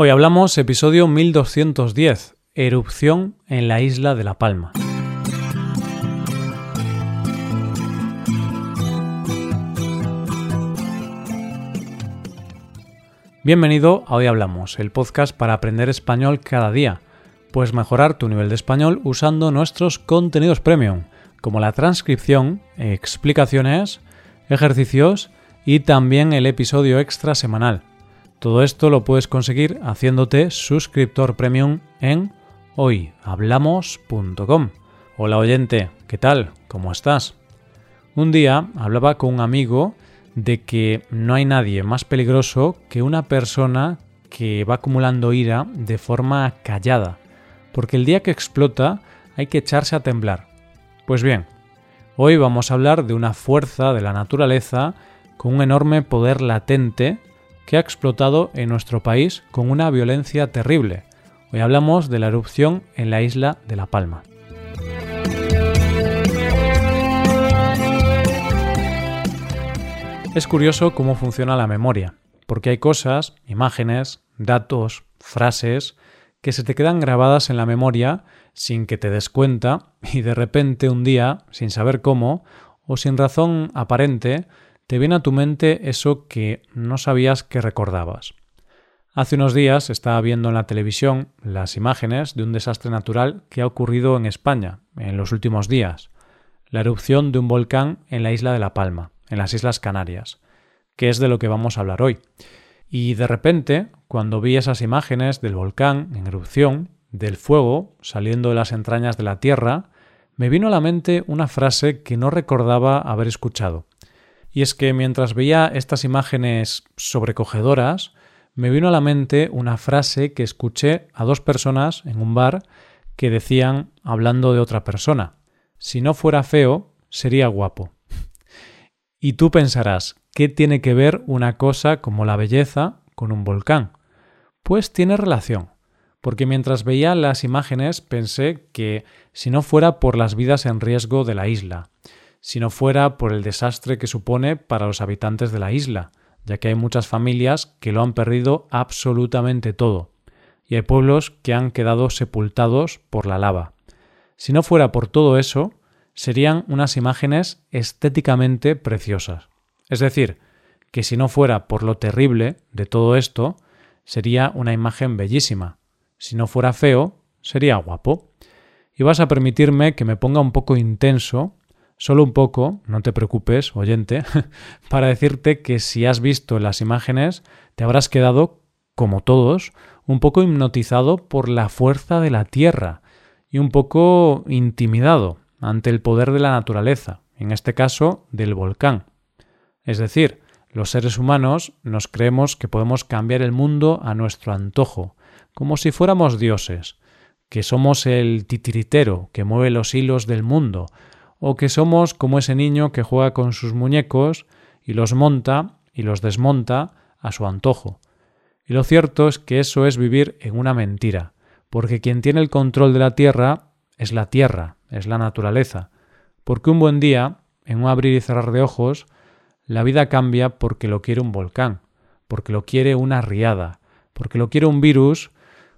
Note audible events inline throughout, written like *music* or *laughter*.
Hoy hablamos episodio 1210, erupción en la isla de La Palma. Bienvenido a Hoy Hablamos, el podcast para aprender español cada día. Puedes mejorar tu nivel de español usando nuestros contenidos premium, como la transcripción, explicaciones, ejercicios y también el episodio extra semanal. Todo esto lo puedes conseguir haciéndote suscriptor premium en hoyhablamos.com. Hola oyente, ¿qué tal? ¿Cómo estás? Un día hablaba con un amigo de que no hay nadie más peligroso que una persona que va acumulando ira de forma callada, porque el día que explota hay que echarse a temblar. Pues bien, hoy vamos a hablar de una fuerza de la naturaleza con un enorme poder latente que ha explotado en nuestro país con una violencia terrible. Hoy hablamos de la erupción en la isla de La Palma. Es curioso cómo funciona la memoria, porque hay cosas, imágenes, datos, frases, que se te quedan grabadas en la memoria sin que te des cuenta y de repente un día, sin saber cómo, o sin razón aparente, te viene a tu mente eso que no sabías que recordabas. Hace unos días estaba viendo en la televisión las imágenes de un desastre natural que ha ocurrido en España en los últimos días, la erupción de un volcán en la isla de La Palma, en las Islas Canarias, que es de lo que vamos a hablar hoy. Y de repente, cuando vi esas imágenes del volcán en erupción, del fuego saliendo de las entrañas de la Tierra, me vino a la mente una frase que no recordaba haber escuchado. Y es que mientras veía estas imágenes sobrecogedoras, me vino a la mente una frase que escuché a dos personas en un bar que decían, hablando de otra persona, si no fuera feo, sería guapo. y tú pensarás, ¿qué tiene que ver una cosa como la belleza con un volcán? Pues tiene relación, porque mientras veía las imágenes pensé que si no fuera por las vidas en riesgo de la isla, si no fuera por el desastre que supone para los habitantes de la isla, ya que hay muchas familias que lo han perdido absolutamente todo, y hay pueblos que han quedado sepultados por la lava. Si no fuera por todo eso, serían unas imágenes estéticamente preciosas. Es decir, que si no fuera por lo terrible de todo esto, sería una imagen bellísima. Si no fuera feo, sería guapo. Y vas a permitirme que me ponga un poco intenso Solo un poco, no te preocupes, oyente, *laughs* para decirte que si has visto las imágenes, te habrás quedado, como todos, un poco hipnotizado por la fuerza de la Tierra y un poco intimidado ante el poder de la naturaleza, en este caso del volcán. Es decir, los seres humanos nos creemos que podemos cambiar el mundo a nuestro antojo, como si fuéramos dioses, que somos el titiritero que mueve los hilos del mundo, o que somos como ese niño que juega con sus muñecos y los monta y los desmonta a su antojo. Y lo cierto es que eso es vivir en una mentira, porque quien tiene el control de la tierra es la tierra, es la naturaleza, porque un buen día, en un abrir y cerrar de ojos, la vida cambia porque lo quiere un volcán, porque lo quiere una riada, porque lo quiere un virus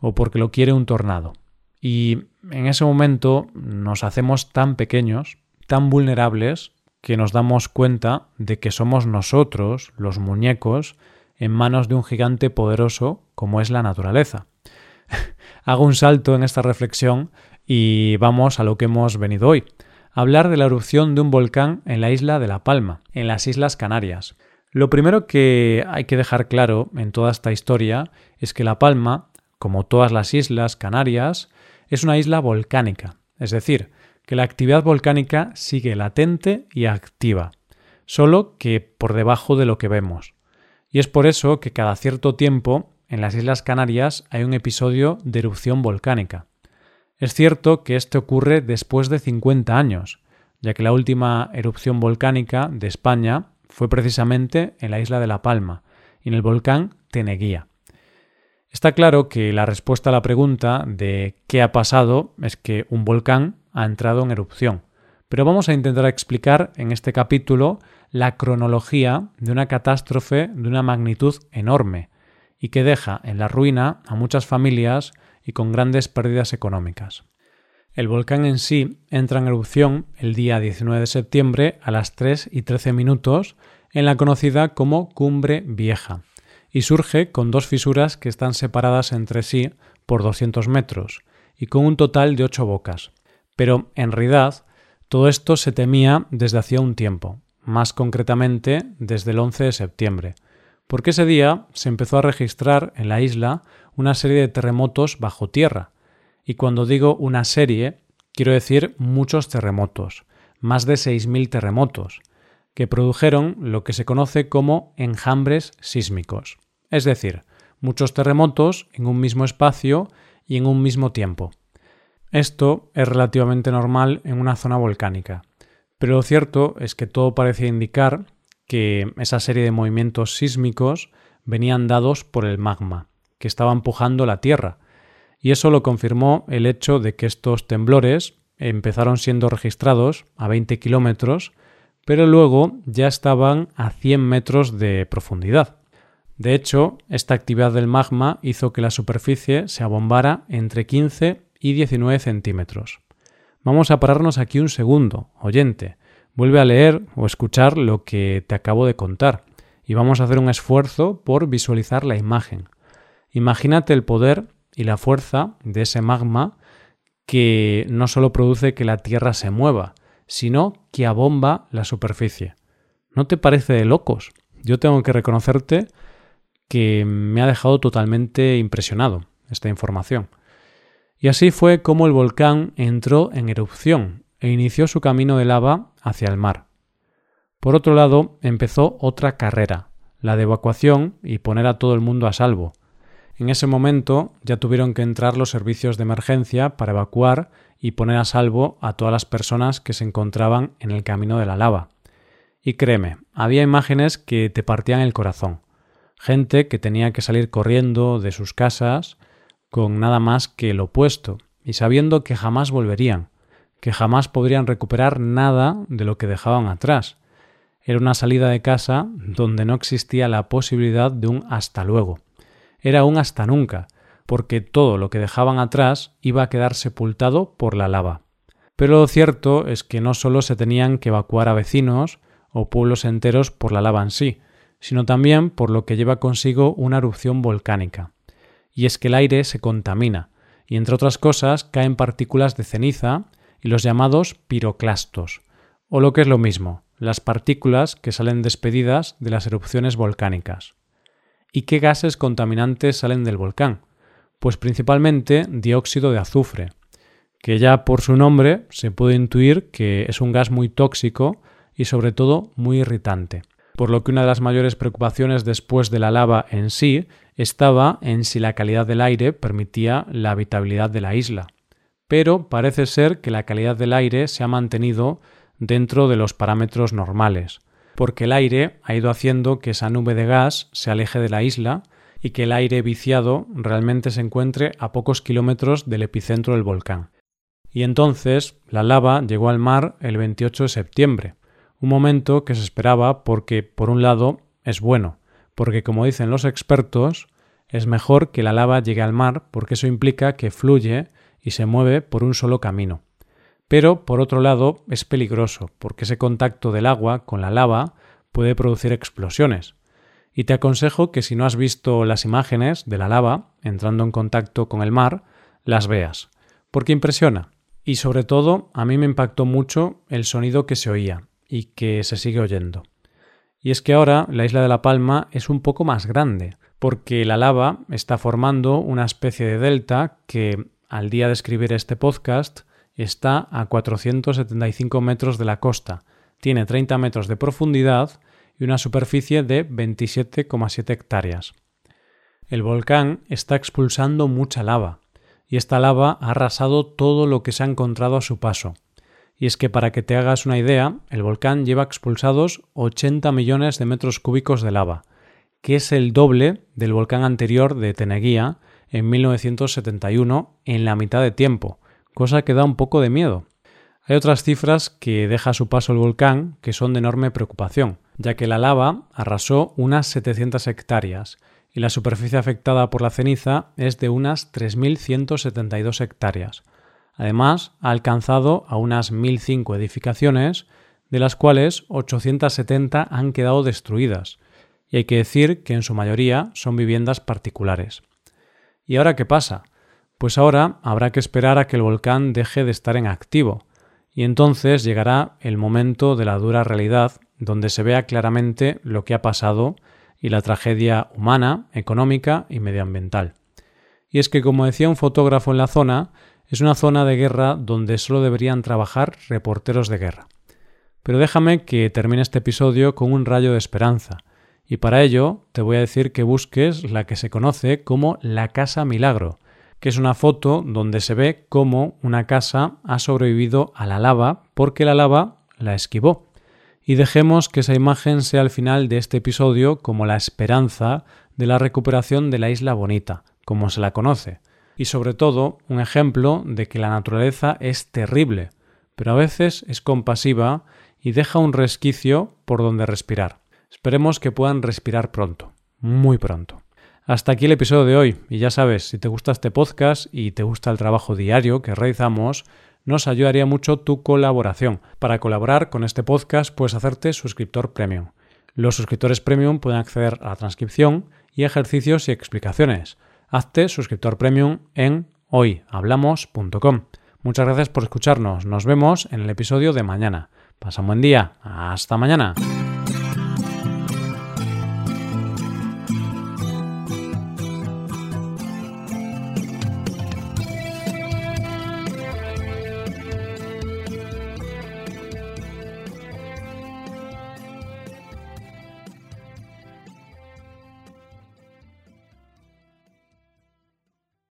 o porque lo quiere un tornado. Y en ese momento nos hacemos tan pequeños tan vulnerables que nos damos cuenta de que somos nosotros, los muñecos, en manos de un gigante poderoso como es la naturaleza. *laughs* Hago un salto en esta reflexión y vamos a lo que hemos venido hoy, hablar de la erupción de un volcán en la isla de La Palma, en las Islas Canarias. Lo primero que hay que dejar claro en toda esta historia es que La Palma, como todas las islas canarias, es una isla volcánica, es decir, que la actividad volcánica sigue latente y activa, solo que por debajo de lo que vemos. Y es por eso que cada cierto tiempo en las Islas Canarias hay un episodio de erupción volcánica. Es cierto que esto ocurre después de 50 años, ya que la última erupción volcánica de España fue precisamente en la isla de La Palma, en el volcán Teneguía. Está claro que la respuesta a la pregunta de qué ha pasado es que un volcán ha entrado en erupción. Pero vamos a intentar explicar en este capítulo la cronología de una catástrofe de una magnitud enorme y que deja en la ruina a muchas familias y con grandes pérdidas económicas. El volcán en sí entra en erupción el día 19 de septiembre a las 3 y 13 minutos en la conocida como Cumbre Vieja, y surge con dos fisuras que están separadas entre sí por 200 metros, y con un total de ocho bocas. Pero, en realidad, todo esto se temía desde hacía un tiempo, más concretamente desde el 11 de septiembre, porque ese día se empezó a registrar en la isla una serie de terremotos bajo tierra, y cuando digo una serie, quiero decir muchos terremotos, más de 6.000 terremotos, que produjeron lo que se conoce como enjambres sísmicos, es decir, muchos terremotos en un mismo espacio y en un mismo tiempo. Esto es relativamente normal en una zona volcánica, pero lo cierto es que todo parece indicar que esa serie de movimientos sísmicos venían dados por el magma, que estaba empujando la Tierra, y eso lo confirmó el hecho de que estos temblores empezaron siendo registrados a 20 kilómetros pero luego ya estaban a 100 metros de profundidad. De hecho, esta actividad del magma hizo que la superficie se abombara entre 15 y 19 centímetros. Vamos a pararnos aquí un segundo, oyente. Vuelve a leer o escuchar lo que te acabo de contar y vamos a hacer un esfuerzo por visualizar la imagen. Imagínate el poder y la fuerza de ese magma que no solo produce que la Tierra se mueva, sino que abomba la superficie. ¿No te parece de locos? Yo tengo que reconocerte que me ha dejado totalmente impresionado esta información. Y así fue como el volcán entró en erupción e inició su camino de lava hacia el mar. Por otro lado, empezó otra carrera, la de evacuación y poner a todo el mundo a salvo. En ese momento ya tuvieron que entrar los servicios de emergencia para evacuar y poner a salvo a todas las personas que se encontraban en el camino de la lava. Y créeme, había imágenes que te partían el corazón. Gente que tenía que salir corriendo de sus casas con nada más que el opuesto, y sabiendo que jamás volverían, que jamás podrían recuperar nada de lo que dejaban atrás. Era una salida de casa donde no existía la posibilidad de un hasta luego. Era un hasta nunca, porque todo lo que dejaban atrás iba a quedar sepultado por la lava. Pero lo cierto es que no solo se tenían que evacuar a vecinos o pueblos enteros por la lava en sí, sino también por lo que lleva consigo una erupción volcánica. Y es que el aire se contamina, y entre otras cosas caen partículas de ceniza y los llamados piroclastos, o lo que es lo mismo, las partículas que salen despedidas de las erupciones volcánicas. ¿Y qué gases contaminantes salen del volcán? Pues principalmente dióxido de azufre, que ya por su nombre se puede intuir que es un gas muy tóxico y sobre todo muy irritante. Por lo que una de las mayores preocupaciones después de la lava en sí estaba en si la calidad del aire permitía la habitabilidad de la isla. Pero parece ser que la calidad del aire se ha mantenido dentro de los parámetros normales, porque el aire ha ido haciendo que esa nube de gas se aleje de la isla y que el aire viciado realmente se encuentre a pocos kilómetros del epicentro del volcán. Y entonces la lava llegó al mar el 28 de septiembre, un momento que se esperaba porque, por un lado, es bueno, porque como dicen los expertos, es mejor que la lava llegue al mar porque eso implica que fluye y se mueve por un solo camino. Pero, por otro lado, es peligroso porque ese contacto del agua con la lava puede producir explosiones, y te aconsejo que si no has visto las imágenes de la lava entrando en contacto con el mar, las veas, porque impresiona. Y sobre todo, a mí me impactó mucho el sonido que se oía y que se sigue oyendo. Y es que ahora la isla de La Palma es un poco más grande, porque la lava está formando una especie de delta que, al día de escribir este podcast, está a 475 metros de la costa, tiene 30 metros de profundidad y una superficie de 27,7 hectáreas. El volcán está expulsando mucha lava, y esta lava ha arrasado todo lo que se ha encontrado a su paso. Y es que para que te hagas una idea, el volcán lleva expulsados 80 millones de metros cúbicos de lava, que es el doble del volcán anterior de Teneguía en 1971 en la mitad de tiempo, cosa que da un poco de miedo. Hay otras cifras que deja a su paso el volcán que son de enorme preocupación ya que la lava arrasó unas 700 hectáreas y la superficie afectada por la ceniza es de unas 3.172 hectáreas. Además, ha alcanzado a unas 1.005 edificaciones, de las cuales 870 han quedado destruidas, y hay que decir que en su mayoría son viviendas particulares. ¿Y ahora qué pasa? Pues ahora habrá que esperar a que el volcán deje de estar en activo, y entonces llegará el momento de la dura realidad donde se vea claramente lo que ha pasado y la tragedia humana, económica y medioambiental. Y es que, como decía un fotógrafo en la zona, es una zona de guerra donde solo deberían trabajar reporteros de guerra. Pero déjame que termine este episodio con un rayo de esperanza, y para ello te voy a decir que busques la que se conoce como la Casa Milagro, que es una foto donde se ve cómo una casa ha sobrevivido a la lava porque la lava la esquivó. Y dejemos que esa imagen sea al final de este episodio como la esperanza de la recuperación de la isla bonita, como se la conoce, y sobre todo un ejemplo de que la naturaleza es terrible, pero a veces es compasiva y deja un resquicio por donde respirar. Esperemos que puedan respirar pronto, muy pronto. Hasta aquí el episodio de hoy, y ya sabes, si te gusta este podcast y te gusta el trabajo diario que realizamos, nos ayudaría mucho tu colaboración. Para colaborar con este podcast puedes hacerte suscriptor premium. Los suscriptores premium pueden acceder a la transcripción y ejercicios y explicaciones. Hazte suscriptor premium en hoyhablamos.com. Muchas gracias por escucharnos. Nos vemos en el episodio de mañana. Pasa un buen día. Hasta mañana.